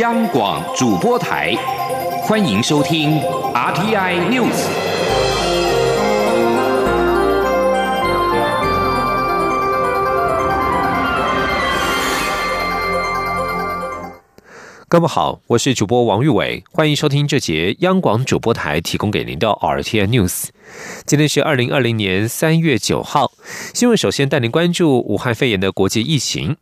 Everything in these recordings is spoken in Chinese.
央广主播台，欢迎收听 RTI News。各位好，我是主播王玉伟，欢迎收听这节央广主播台提供给您的 RTI News。今天是二零二零年三月九号，新闻首先带您关注武汉肺炎的国际疫情。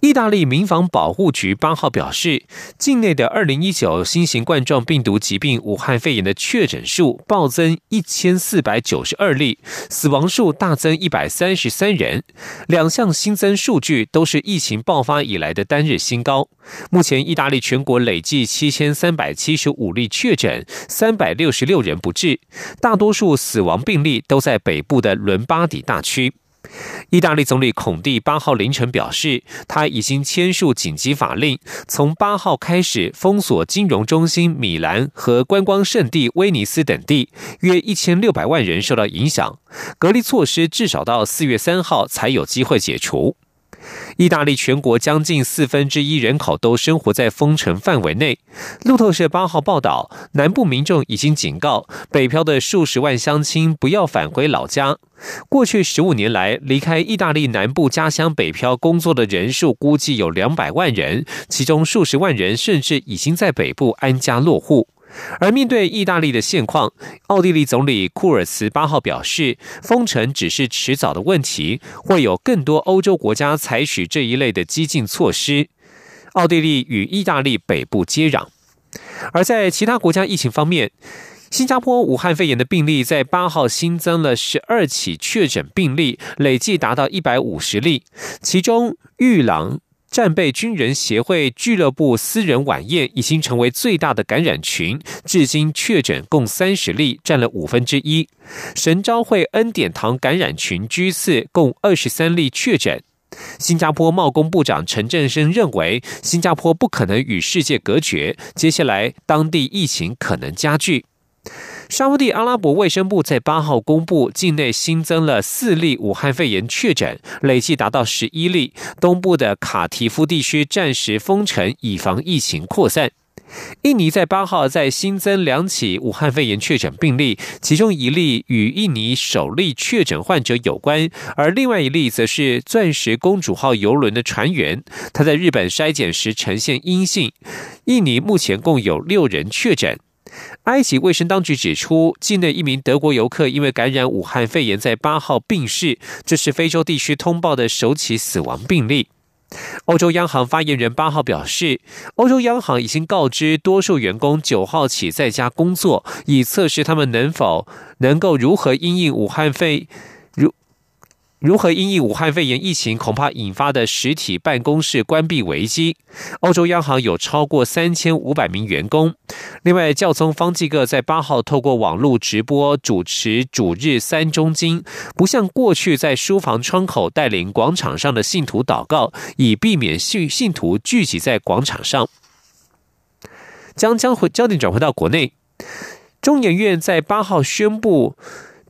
意大利民防保护局八号表示，境内的二零一九新型冠状病毒疾病武汉肺炎的确诊数暴增一千四百九十二例，死亡数大增一百三十三人，两项新增数据都是疫情爆发以来的单日新高。目前，意大利全国累计七千三百七十五例确诊，三百六十六人不治，大多数死亡病例都在北部的伦巴底大区。意大利总理孔蒂八号凌晨表示，他已经签署紧急法令，从八号开始封锁金融中心米兰和观光圣地威尼斯等地，约一千六百万人受到影响。隔离措施至少到四月三号才有机会解除。意大利全国将近四分之一人口都生活在封城范围内。路透社八号报道，南部民众已经警告北漂的数十万乡亲不要返回老家。过去十五年来，离开意大利南部家乡北漂工作的人数估计有两百万人，其中数十万人甚至已经在北部安家落户。而面对意大利的现况，奥地利总理库尔茨八号表示，封城只是迟早的问题，会有更多欧洲国家采取这一类的激进措施。奥地利与意大利北部接壤。而在其他国家疫情方面，新加坡武汉肺炎的病例在八号新增了十二起确诊病例，累计达到一百五十例，其中玉郎。战备军人协会俱乐部私人晚宴已经成为最大的感染群，至今确诊共三十例，占了五分之一。神昭会恩典堂感染群居次，共二十三例确诊。新加坡贸工部长陈振声认为，新加坡不可能与世界隔绝，接下来当地疫情可能加剧。沙地阿拉伯卫生部在八号公布，境内新增了四例武汉肺炎确诊，累计达到十一例。东部的卡提夫地区暂时封城，以防疫情扩散。印尼在八号在新增两起武汉肺炎确诊病例，其中一例与印尼首例确诊患者有关，而另外一例则是钻石公主号邮轮的船员，他在日本筛检时呈现阴性。印尼目前共有六人确诊。埃及卫生当局指出，境内一名德国游客因为感染武汉肺炎，在八号病逝，这是非洲地区通报的首起死亡病例。欧洲央行发言人八号表示，欧洲央行已经告知多数员工九号起在家工作，以测试他们能否能够如何因应武汉肺。如何因应武汉肺炎疫情恐怕引发的实体办公室关闭危机？欧洲央行有超过三千五百名员工。另外，教宗方济各在八号透过网络直播主持主日三中经，不像过去在书房窗口带领广场上的信徒祷告，以避免信信徒聚集在广场上。将将会焦点转回到国内，中研院在八号宣布。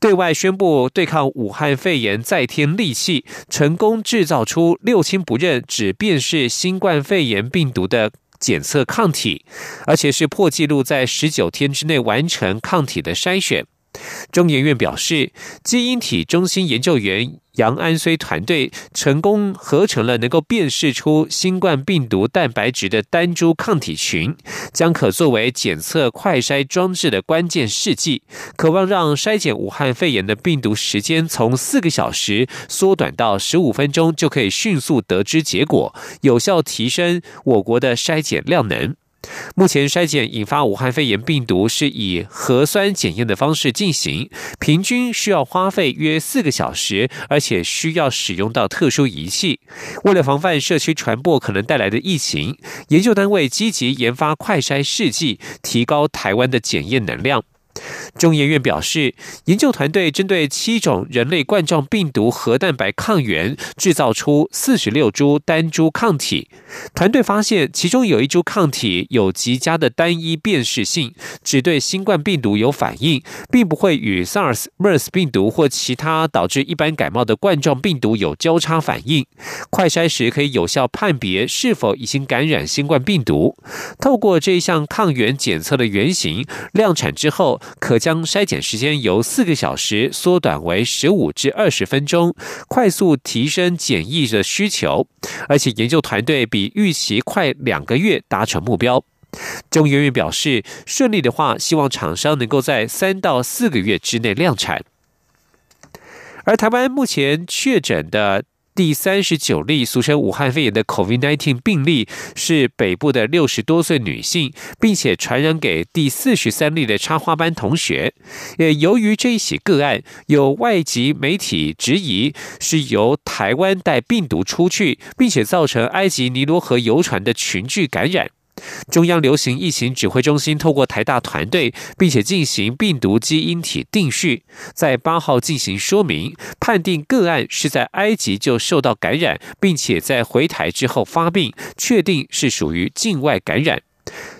对外宣布对抗武汉肺炎再添利器，成功制造出六亲不认、只辨识新冠肺炎病毒的检测抗体，而且是破纪录在十九天之内完成抗体的筛选。中研院表示，基因体中心研究员。杨安虽团队成功合成了能够辨识出新冠病毒蛋白质的单株抗体群，将可作为检测快筛装置的关键试剂，渴望让筛检武汉肺炎的病毒时间从四个小时缩短到十五分钟，就可以迅速得知结果，有效提升我国的筛检量能。目前筛检引发武汉肺炎病毒是以核酸检验的方式进行，平均需要花费约四个小时，而且需要使用到特殊仪器。为了防范社区传播可能带来的疫情，研究单位积极研发快筛试剂，提高台湾的检验能量。中研院表示，研究团队针对七种人类冠状病毒核蛋白抗原制造出四十六株单株抗体。团队发现，其中有一株抗体有极佳的单一辨识性，只对新冠病毒有反应，并不会与 SARS、MERS 病毒或其他导致一般感冒的冠状病毒有交叉反应。快筛时可以有效判别是否已经感染新冠病毒。透过这一项抗原检测的原型量产之后。可将筛检时间由四个小时缩短为十五至二十分钟，快速提升检疫的需求。而且研究团队比预期快两个月达成目标。中研院表示，顺利的话，希望厂商能够在三到四个月之内量产。而台湾目前确诊的。第三十九例俗称武汉肺炎的 COVID-19 病例是北部的六十多岁女性，并且传染给第四十三例的插花班同学。也由于这一起个案，有外籍媒体质疑是由台湾带病毒出去，并且造成埃及尼罗河游船的群聚感染。中央流行疫情指挥中心透过台大团队，并且进行病毒基因体定序，在八号进行说明，判定个案是在埃及就受到感染，并且在回台之后发病，确定是属于境外感染。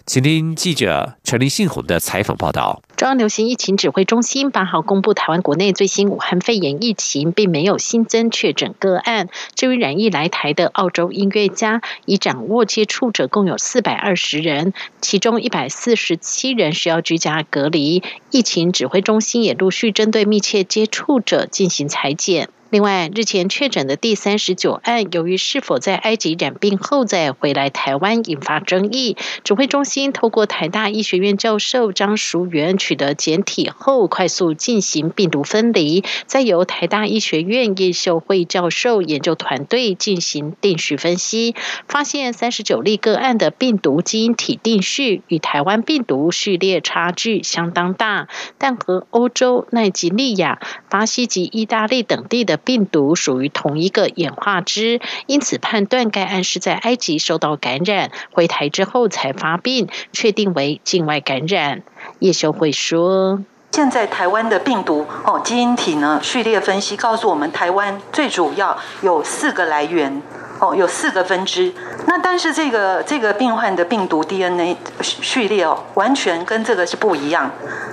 请听记者陈林信宏的采访报道。中央流行疫情指挥中心八号公布，台湾国内最新武汉肺炎疫情并没有新增确诊个案。至于染疫来台的澳洲音乐家，已掌握接触者共有四百二十人，其中一百四十七人需要居家隔离。疫情指挥中心也陆续针对密切接触者进行裁剪。另外，日前确诊的第三十九案，由于是否在埃及染病后再回来台湾，引发争议。指挥中心透过台大医学院教授张淑元取得检体后，快速进行病毒分离，再由台大医学院叶秀慧教授研究团队进行定序分析，发现三十九例个案的病毒基因体定序与台湾病毒序列差距相当大，但和欧洲、奈及利亚、巴西及意大利等地的病毒属于同一个演化支，因此判断该案是在埃及受到感染，回台之后才发病，确定为境外感染。叶修会说：“现在台湾的病毒哦，基因体呢序列分析告诉我们，台湾最主要有四个来源。”哦，有四个分支，那但是这个这个病患的病毒 DNA 序列哦，完全跟这个是不一样，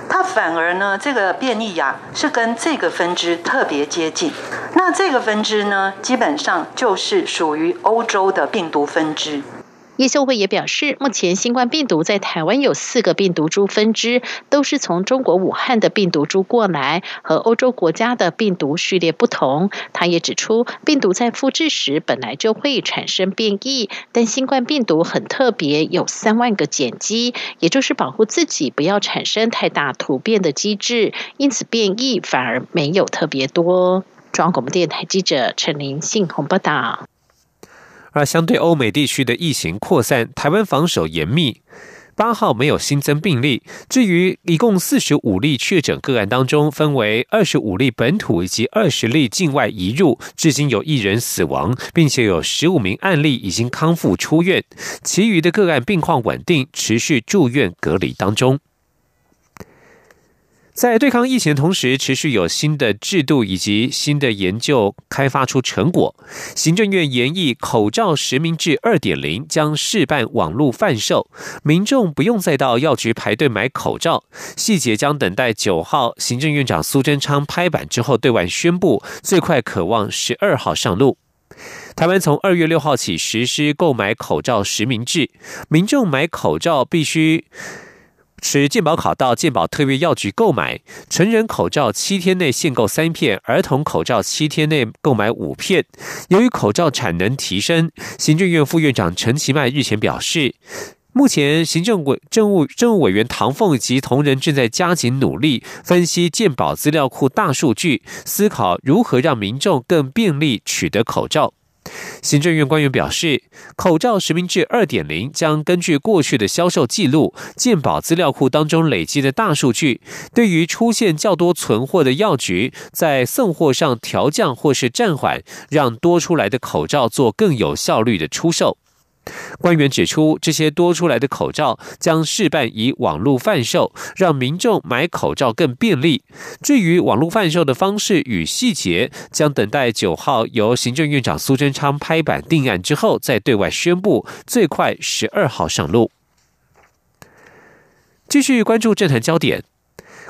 它反而呢，这个变异呀是跟这个分支特别接近，那这个分支呢，基本上就是属于欧洲的病毒分支。叶秀慧也表示，目前新冠病毒在台湾有四个病毒株分支，都是从中国武汉的病毒株过来，和欧洲国家的病毒序列不同。他也指出，病毒在复制时本来就会产生变异，但新冠病毒很特别，有三万个碱基，也就是保护自己不要产生太大突变的机制，因此变异反而没有特别多。中央广播电台记者陈琳信鸿报道。而相对欧美地区的疫情扩散，台湾防守严密。八号没有新增病例。至于一共四十五例确诊个案当中，分为二十五例本土以及二十例境外移入，至今有一人死亡，并且有十五名案例已经康复出院，其余的个案病况稳定，持续住院隔离当中。在对抗疫情的同时，持续有新的制度以及新的研究开发出成果。行政院研议口罩实名制二点零将试办网络贩售，民众不用再到药局排队买口罩，细节将等待九号行政院长苏贞昌拍板之后对外宣布，最快可望十二号上路。台湾从二月六号起实施购买口罩实名制，民众买口罩必须。持健保卡到健保特约药局购买成人口罩，七天内限购三片；儿童口罩七天内购买五片。由于口罩产能提升，行政院副院长陈其迈日前表示，目前行政委政务政务委员唐凤及同仁正在加紧努力分析健保资料库大数据，思考如何让民众更便利取得口罩。行政院官员表示，口罩实名制二点零将根据过去的销售记录、健保资料库当中累积的大数据，对于出现较多存货的药局，在送货上调降或是暂缓，让多出来的口罩做更有效率的出售。官员指出，这些多出来的口罩将试办以网络贩售，让民众买口罩更便利。至于网络贩售的方式与细节，将等待九号由行政院长苏贞昌拍板定案之后再对外宣布，最快十二号上路。继续关注政坛焦点。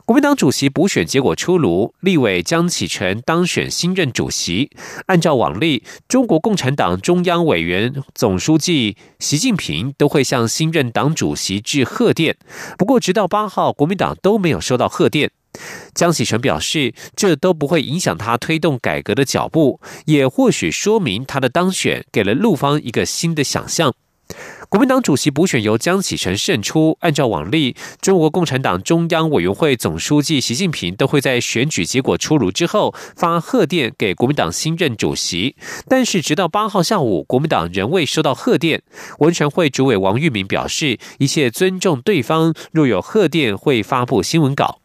国民党主席补选结果出炉，立委江启臣当选新任主席。按照往例，中国共产党中央委员、总书记习近平都会向新任党主席致贺电。不过，直到八号，国民党都没有收到贺电。江启臣表示，这都不会影响他推动改革的脚步，也或许说明他的当选给了陆方一个新的想象。国民党主席补选由江启臣胜出。按照往例，中国共产党中央委员会总书记习近平都会在选举结果出炉之后发贺电给国民党新任主席。但是，直到八号下午，国民党仍未收到贺电。文传会主委王玉明表示，一切尊重对方，若有贺电会发布新闻稿。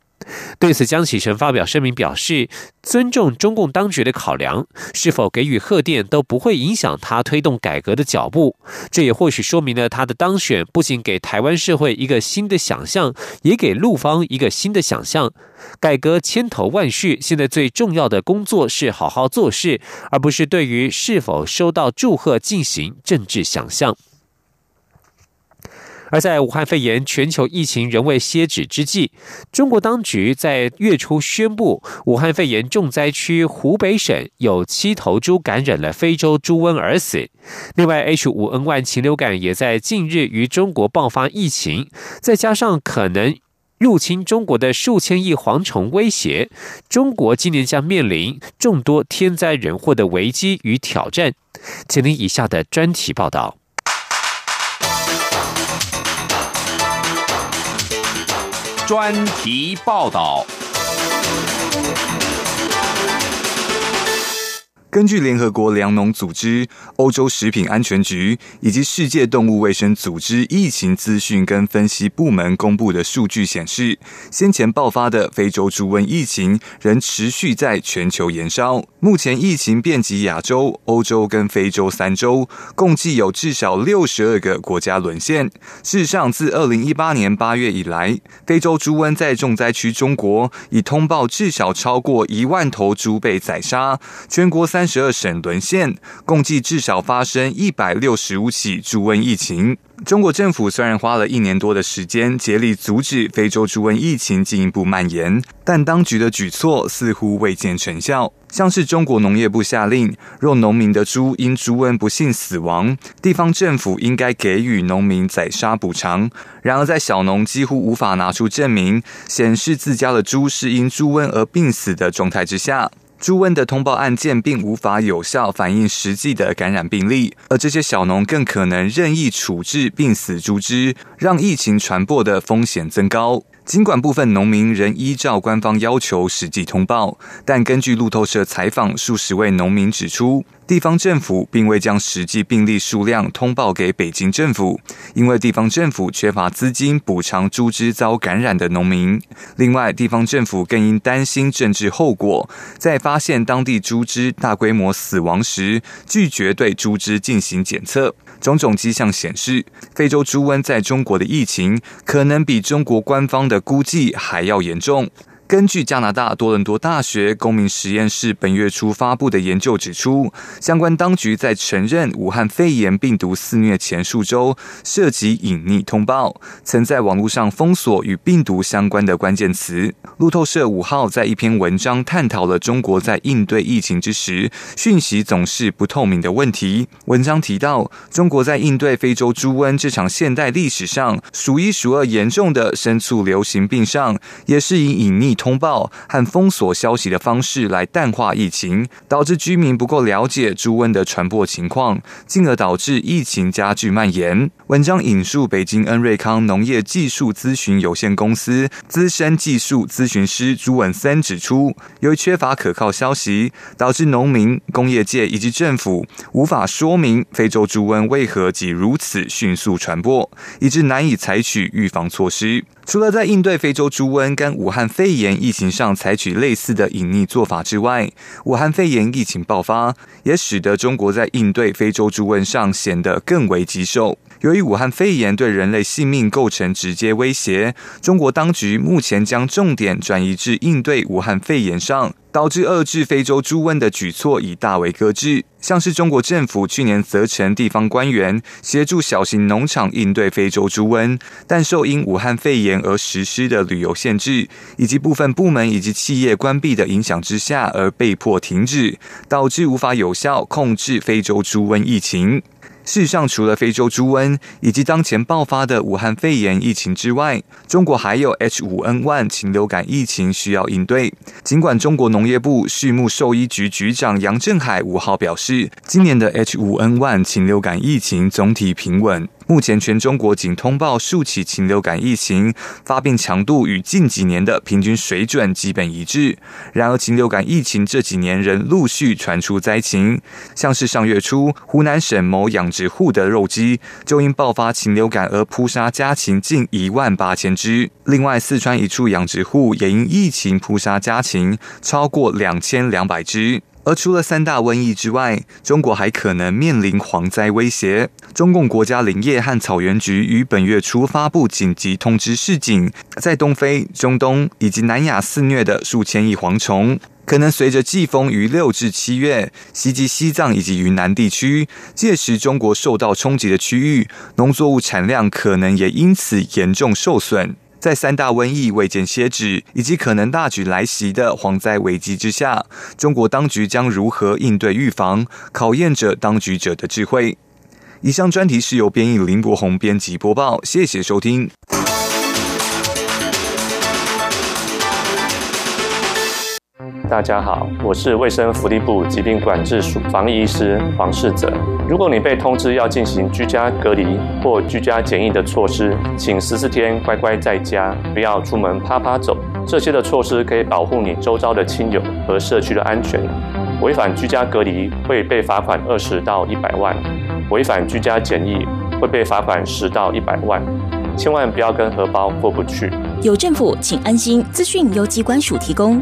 对此，江启臣发表声明表示，尊重中共当局的考量，是否给予贺电都不会影响他推动改革的脚步。这也或许说明了他的当选不仅给台湾社会一个新的想象，也给陆方一个新的想象。改革千头万绪，现在最重要的工作是好好做事，而不是对于是否收到祝贺进行政治想象。而在武汉肺炎全球疫情仍未歇止之际，中国当局在月初宣布，武汉肺炎重灾区湖北省有七头猪感染了非洲猪瘟而死。另外，H5N1 禽流感也在近日于中国爆发疫情，再加上可能入侵中国的数千亿蝗虫威胁，中国今年将面临众多天灾人祸的危机与挑战。请听以下的专题报道。专题报道。根据联合国粮农组织、欧洲食品安全局以及世界动物卫生组织疫情资讯跟分析部门公布的数据显示，先前爆发的非洲猪瘟疫情仍持续在全球延烧。目前疫情遍及亚洲、欧洲跟非洲三洲，共计有至少六十二个国家沦陷。事实上，自二零一八年八月以来，非洲猪瘟在重灾区中国已通报至少超过一万头猪被宰杀，全国三。三十二省沦陷，共计至少发生一百六十五起猪瘟疫情。中国政府虽然花了一年多的时间竭力阻止非洲猪瘟疫情进一步蔓延，但当局的举措似乎未见成效。像是中国农业部下令，若农民的猪因猪瘟不幸死亡，地方政府应该给予农民宰杀补偿。然而，在小农几乎无法拿出证明显示自家的猪是因猪瘟而病死的状态之下。猪瘟的通报案件并无法有效反映实际的感染病例，而这些小农更可能任意处置病死猪只，让疫情传播的风险增高。尽管部分农民仍依照官方要求实际通报，但根据路透社采访数十位农民指出，地方政府并未将实际病例数量通报给北京政府，因为地方政府缺乏资金补偿猪只遭感染的农民。另外，地方政府更因担心政治后果，在发现当地猪只大规模死亡时，拒绝对猪只进行检测。种种迹象显示，非洲猪瘟在中国的疫情可能比中国官方的估计还要严重。根据加拿大多伦多大学公民实验室本月初发布的研究指出，相关当局在承认武汉肺炎病毒肆虐前数周涉及隐匿通报，曾在网络上封锁与病毒相关的关键词。路透社五号在一篇文章探讨了中国在应对疫情之时讯息总是不透明的问题。文章提到，中国在应对非洲猪瘟这场现代历史上数一数二严重的牲畜流行病上，也是以隐匿。通报和封锁消息的方式来淡化疫情，导致居民不够了解猪瘟的传播情况，进而导致疫情加剧蔓延。文章引述北京恩瑞康农业技术咨询有限公司资深技术咨询师朱文森指出，由于缺乏可靠消息，导致农民、工业界以及政府无法说明非洲猪瘟为何及如此迅速传播，以致难以采取预防措施。除了在应对非洲猪瘟跟武汉肺炎疫情上采取类似的隐匿做法之外，武汉肺炎疫情爆发也使得中国在应对非洲猪瘟上显得更为棘手。由于武汉肺炎对人类性命构成直接威胁，中国当局目前将重点转移至应对武汉肺炎上。导致遏制非洲猪瘟的举措已大为搁置，像是中国政府去年责成地方官员协助小型农场应对非洲猪瘟，但受因武汉肺炎而实施的旅游限制，以及部分部门以及企业关闭的影响之下而被迫停止，导致无法有效控制非洲猪瘟疫情。事实上，除了非洲猪瘟以及当前爆发的武汉肺炎疫情之外，中国还有 H5N1 禽流感疫情需要应对。尽管中国农业部畜牧兽医局局长杨振海五号表示，今年的 H5N1 禽流感疫情总体平稳。目前全中国仅通报数起禽流感疫情，发病强度与近几年的平均水准基本一致。然而，禽流感疫情这几年仍陆续传出灾情，像是上月初湖南省某养殖户的肉鸡就因爆发禽流感而扑杀家禽近一万八千只。另外，四川一处养殖户也因疫情扑杀家禽超过两千两百只。而除了三大瘟疫之外，中国还可能面临蝗灾威胁。中共国家林业和草原局于本月初发布紧急通知示警，在东非、中东以及南亚肆虐的数千亿蝗虫，可能随着季风于六至七月袭击西藏以及云南地区。届时，中国受到冲击的区域农作物产量可能也因此严重受损。在三大瘟疫未见歇止，以及可能大举来袭的蝗灾危机之下，中国当局将如何应对预防，考验着当局者的智慧。以上专题是由编译林国宏编辑播报，谢谢收听。大家好，我是卫生福利部疾病管制署防疫医师黄世泽。如果你被通知要进行居家隔离或居家检疫的措施，请十四天乖乖在家，不要出门啪啪走。这些的措施可以保护你周遭的亲友和社区的安全。违反居家隔离会被罚款二十到一百万，违反居家检疫会被罚款十到一百万。千万不要跟荷包过不去。有政府，请安心。资讯由机关署提供。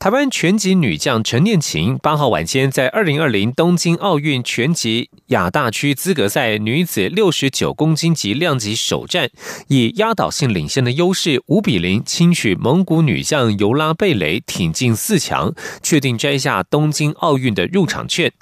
台湾拳击女将陈念琴八号晚间在二零二零东京奥运拳击亚大区资格赛女子六十九公斤级量级首战，以压倒性领先的优势五比零轻取蒙古女将尤拉贝雷，挺进四强，确定摘下东京奥运的入场券。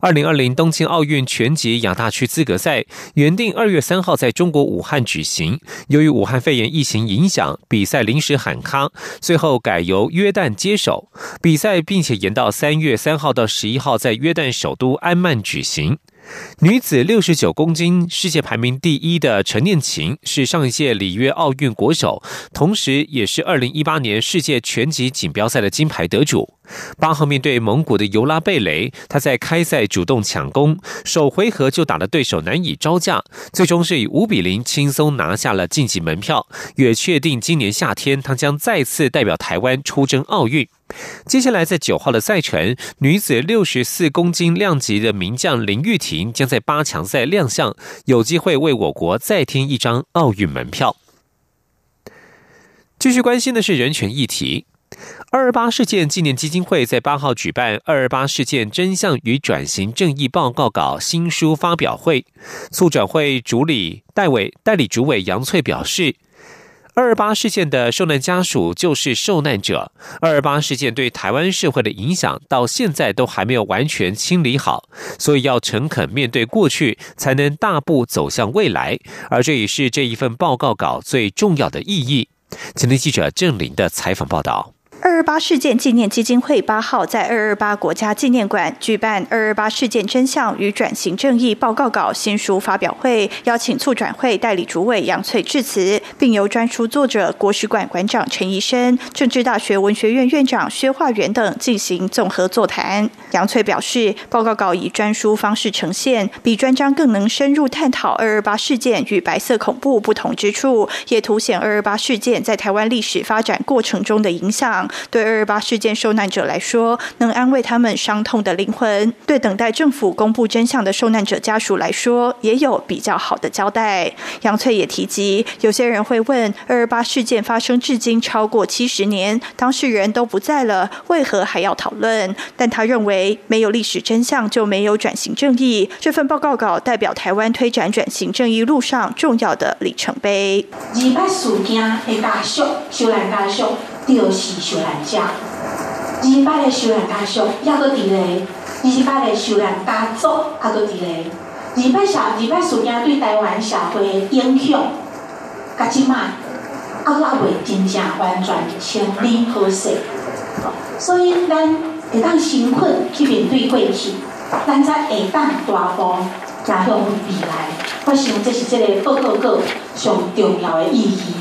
二零二零东京奥运拳击亚大区资格赛原定二月三号在中国武汉举行，由于武汉肺炎疫情影响，比赛临时喊卡，最后改由约旦接手比赛，并且延到三月三号到十一号在约旦首都安曼举行。女子六十九公斤世界排名第一的陈念琴是上一届里约奥运国手，同时也是二零一八年世界拳击锦标赛的金牌得主。八号面对蒙古的尤拉贝雷，他在开赛主动抢攻，首回合就打得对手难以招架，最终是以五比零轻松拿下了晋级门票，也确定今年夏天他将再次代表台湾出征奥运。接下来在九号的赛程，女子六十四公斤量级的名将林玉婷将在八强赛亮相，有机会为我国再添一张奥运门票。继续关心的是人权议题。二二八事件纪念基金会在八号举办《二二八事件真相与转型正义报告稿》新书发表会，促转会主理代委代理主委杨翠表示，二二八事件的受难家属就是受难者，二二八事件对台湾社会的影响到现在都还没有完全清理好，所以要诚恳面对过去，才能大步走向未来，而这也是这一份报告稿最重要的意义。前天记者郑林的采访报道。二二八事件纪念基金会八号在二二八国家纪念馆举办二二八事件真相与转型正义报告稿新书发表会，邀请促转会代理主委杨翠致辞，并由专书作者国史馆馆长陈怡生、政治大学文学院院长薛化元等进行综合座谈。杨翠表示，报告稿以专书方式呈现，比专章更能深入探讨二二八事件与白色恐怖不同之处，也凸显二二八事件在台湾历史发展过程中的影响。对二二八事件受难者来说，能安慰他们伤痛的灵魂；对等待政府公布真相的受难者家属来说，也有比较好的交代。杨翠也提及，有些人会问：二二八事件发生至今超过七十年，当事人都不在了，为何还要讨论？但他认为，没有历史真相就没有转型正义。这份报告稿代表台湾推展转型正义路上重要的里程碑。二八事件的大叔，受难家属。就是受难者，二八的受难家属也搁伫咧，二八的受难家族也搁伫咧，二八社二八事件对台湾社会的影响，甲即卖还还未真正完全清理好势，所以咱会当辛苦去面对过去，咱才会当大步走向未来。我想这是这个报告稿上重要的意义。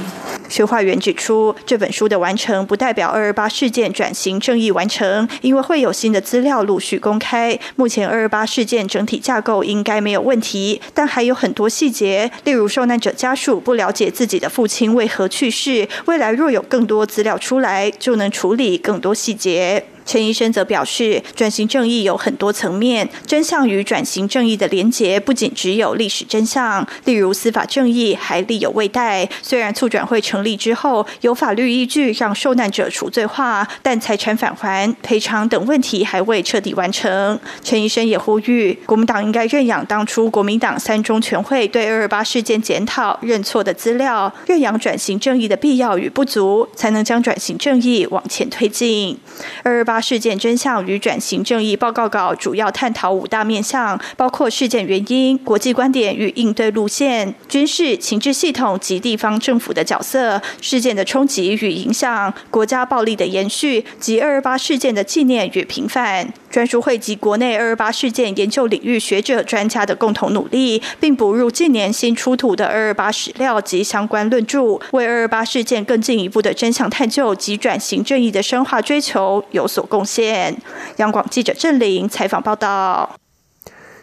修化员指出，这本书的完成不代表二二八事件转型正义完成，因为会有新的资料陆续公开。目前二二八事件整体架构应该没有问题，但还有很多细节，例如受难者家属不了解自己的父亲为何去世，未来若有更多资料出来，就能处理更多细节。陈医生则表示，转型正义有很多层面，真相与转型正义的连结不仅只有历史真相，例如司法正义还力有未逮。虽然促转会成立之后有法律依据让受难者除罪化，但财产返还、赔偿等问题还未彻底完成。陈医生也呼吁，国民党应该认养当初国民党三中全会对二二八事件检讨认错的资料，认养转型正义的必要与不足，才能将转型正义往前推进。二二八。事件真相与转型正义报告稿主要探讨五大面向，包括事件原因、国际观点与应对路线、军事情治系统及地方政府的角色、事件的冲击与影响、国家暴力的延续及二二八事件的纪念与平反。专书汇集国内二二八事件研究领域学者专家的共同努力，并补入近年新出土的二二八史料及相关论著，为二二八事件更进一步的真相探究及转型正义的深化追求有所有贡献。央广记者郑玲采访报道。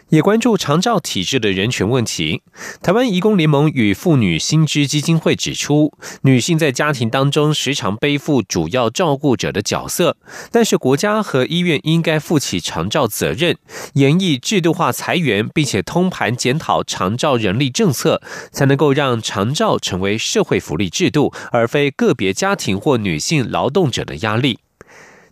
也关注长照体制的人权问题。台湾移工联盟与妇女新知基金会指出，女性在家庭当中时常背负主要照顾者的角色，但是国家和医院应该负起长照责任，严议制度化裁员，并且通盘检讨长照人力政策，才能够让长照成为社会福利制度，而非个别家庭或女性劳动者的压力。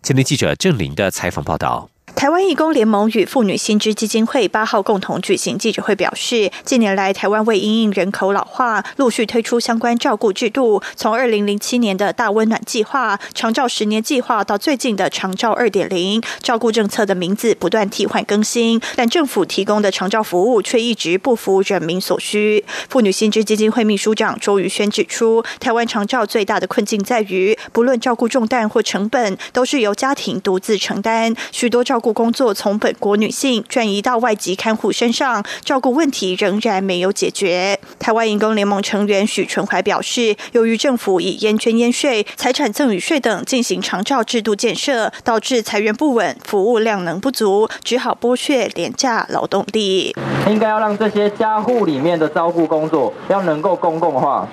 前天记者郑林的采访报道。台湾义工联盟与妇女新知基金会八号共同举行记者会，表示近年来台湾为因应人口老化，陆续推出相关照顾制度。从二零零七年的大温暖计划、长照十年计划，到最近的长照二点零，照顾政策的名字不断替换更新，但政府提供的长照服务却一直不符人民所需。妇女新知基金会秘书长周瑜轩指出，台湾长照最大的困境在于，不论照顾重担或成本，都是由家庭独自承担，许多照顾。工作从本国女性转移到外籍看护身上，照顾问题仍然没有解决。台湾营工联盟成员许纯怀表示，由于政府以烟捐烟税、财产赠与税等进行长照制度建设，导致财源不稳、服务量能不足，只好剥削廉价劳动力。应该要让这些家户里面的照顾工作要能够公共化，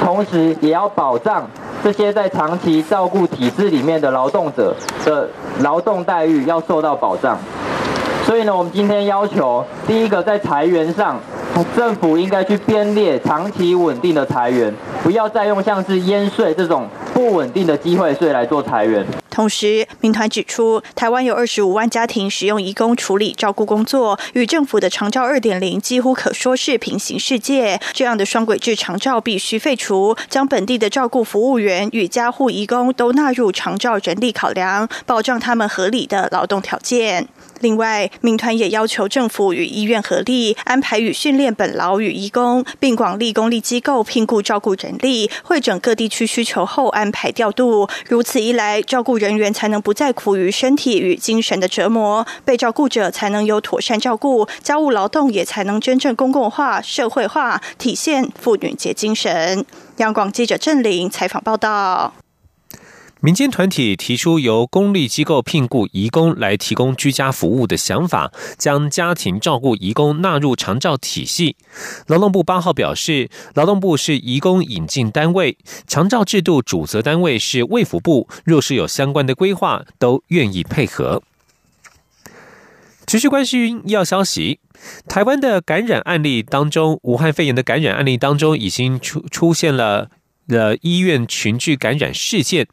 同时也要保障。这些在长期照顾体制里面的劳动者的劳动待遇要受到保障，所以呢，我们今天要求，第一个在裁员上，政府应该去编列长期稳定的裁员，不要再用像是烟税这种不稳定的机会税来做裁员。同时，民团指出，台湾有二十五万家庭使用移工处理照顾工作，与政府的长照二点零几乎可说是平行世界。这样的双轨制长照必须废除，将本地的照顾服务员与家护移工都纳入长照人力考量，保障他们合理的劳动条件。另外，民团也要求政府与医院合力安排与训练本劳与义工，并广立公立机构聘雇照顾人力，会整各地区需求后安排调度。如此一来，照顾人员才能不再苦于身体与精神的折磨，被照顾者才能有妥善照顾，家务劳动也才能真正公共化、社会化，体现妇女节精神。央广记者郑玲采访报道。民间团体提出由公立机构聘雇移工来提供居家服务的想法，将家庭照顾移工纳入长照体系。劳动部八号表示，劳动部是移工引进单位，长照制度主责单位是卫福部，若是有相关的规划，都愿意配合。持续关心医药消息，台湾的感染案例当中，武汉肺炎的感染案例当中，已经出出现了的医院群聚感染事件。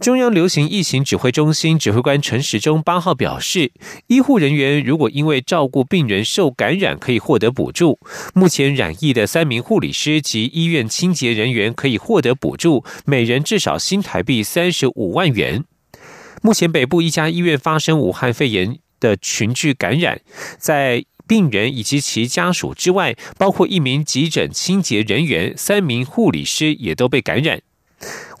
中央流行疫情指挥中心指挥官陈时中八号表示，医护人员如果因为照顾病人受感染，可以获得补助。目前染疫的三名护理师及医院清洁人员可以获得补助，每人至少新台币三十五万元。目前北部一家医院发生武汉肺炎的群聚感染，在病人以及其家属之外，包括一名急诊清洁人员、三名护理师也都被感染。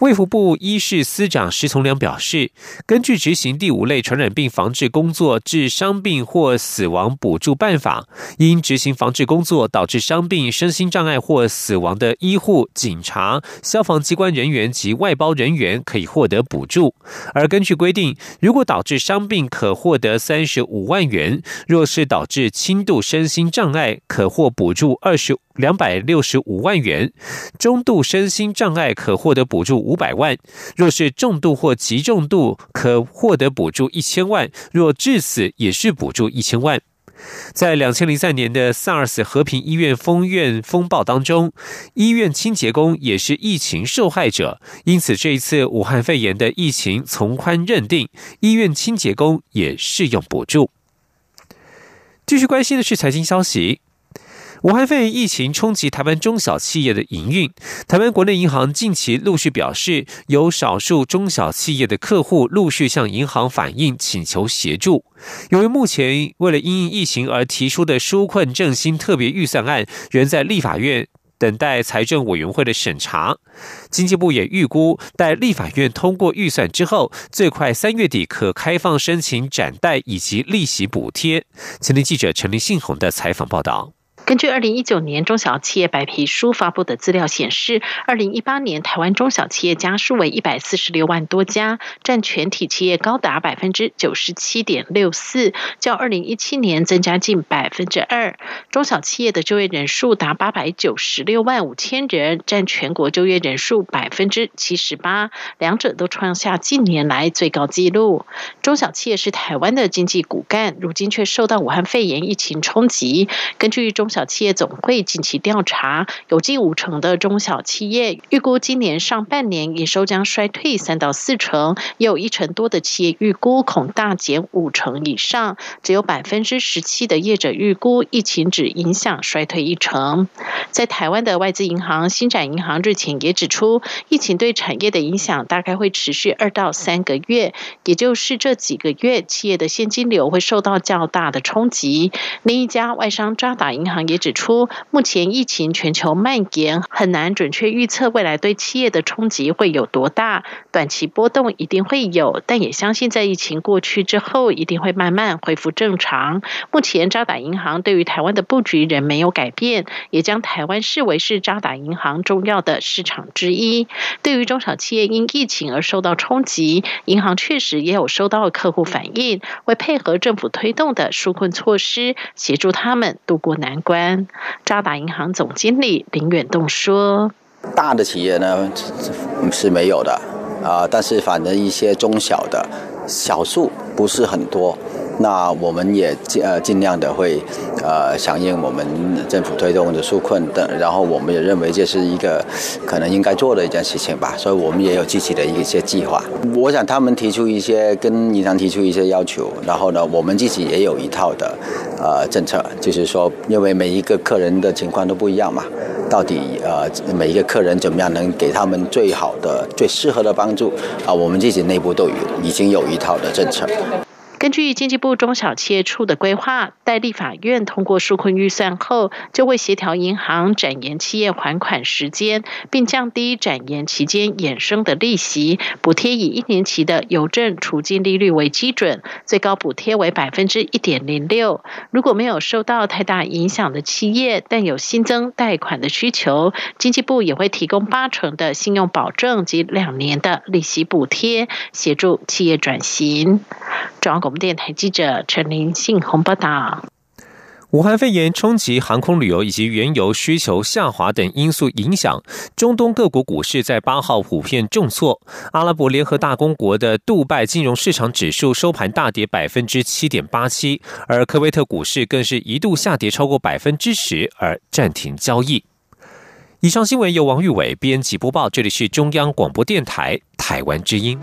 卫福部医事司长石从良表示，根据执行第五类传染病防治工作致伤病或死亡补助办法，因执行防治工作导致伤病、身心障碍或死亡的医护、警察、消防机关人员及外包人员可以获得补助。而根据规定，如果导致伤病，可获得三十五万元；若是导致轻度身心障碍，可获补助二十两百六十五万元；中度身心障碍可获得补助。五百万，若是重度或极重度，可获得补助一千万；若致死，也是补助一千万。在两千零三年的 SARS 和平医院封院风暴当中，医院清洁工也是疫情受害者，因此这一次武汉肺炎的疫情从宽认定，医院清洁工也适用补助。继续关心的是财经消息。武汉肺炎疫情冲击台湾中小企业的营运，台湾国内银行近期陆续表示，有少数中小企业的客户陆续向银行反映，请求协助。由于目前为了因应疫情而提出的纾困振兴特别预算案，仍在立法院等待财政委员会的审查。经济部也预估，待立法院通过预算之后，最快三月底可开放申请展贷以及利息补贴。前天记者陈林信宏的采访报道。根据二零一九年中小企业白皮书发布的资料显示，二零一八年台湾中小企业家数为一百四十六万多家，占全体企业高达百分之九十七点六四，较二零一七年增加近百分之二。中小企业的就业人数达八百九十六万五千人，占全国就业人数百分之七十八，两者都创下近年来最高纪录。中小企业是台湾的经济骨干，如今却受到武汉肺炎疫情冲击。根据中小企业总会近期调查，有近五成的中小企业预估今年上半年营收将衰退三到四成，也有一成多的企业预估恐大减五成以上，只有百分之十七的业者预估疫情只影响衰退一成。在台湾的外资银行新展银行日前也指出，疫情对产业的影响大概会持续二到三个月，也就是这几个月企业的现金流会受到较大的冲击。另一家外商渣打银行。也指出，目前疫情全球蔓延，很难准确预测未来对企业的冲击会有多大。短期波动一定会有，但也相信在疫情过去之后，一定会慢慢恢复正常。目前渣打银行对于台湾的布局仍没有改变，也将台湾视为是渣打银行重要的市场之一。对于中小企业因疫情而受到冲击，银行确实也有收到客户反映，会配合政府推动的纾困措施，协助他们渡过难关。渣打银行总经理林远栋说：“大的企业呢是没有的啊，但是反正一些中小的，小数不是很多。那我们也尽呃尽量的会呃响应我们政府推动的纾困等，然后我们也认为这是一个可能应该做的一件事情吧，所以我们也有具体的一些计划。我想他们提出一些跟银行提出一些要求，然后呢，我们自己也有一套的呃政策，就是说，因为每一个客人的情况都不一样嘛，到底呃每一个客人怎么样能给他们最好的、最适合的帮助啊，我们自己内部都有已经有一套的政策。根据经济部中小企业处的规划，待立法院通过纾困预算后，就会协调银行展延企业还款时间，并降低展延期间衍生的利息补贴，以一年期的邮政储金利率为基准，最高补贴为百分之一点零六。如果没有受到太大影响的企业，但有新增贷款的需求，经济部也会提供八成的信用保证及两年的利息补贴，协助企业转型。中央广播电台记者陈林信宏报道：武汉肺炎冲击航空旅游以及原油需求下滑等因素影响，中东各国股市在八号普遍重挫。阿拉伯联合大公国的杜拜金融市场指数收盘大跌百分之七点八七，而科威特股市更是一度下跌超过百分之十，而暂停交易。以上新闻由王玉伟编辑播报，这里是中央广播电台台湾之音。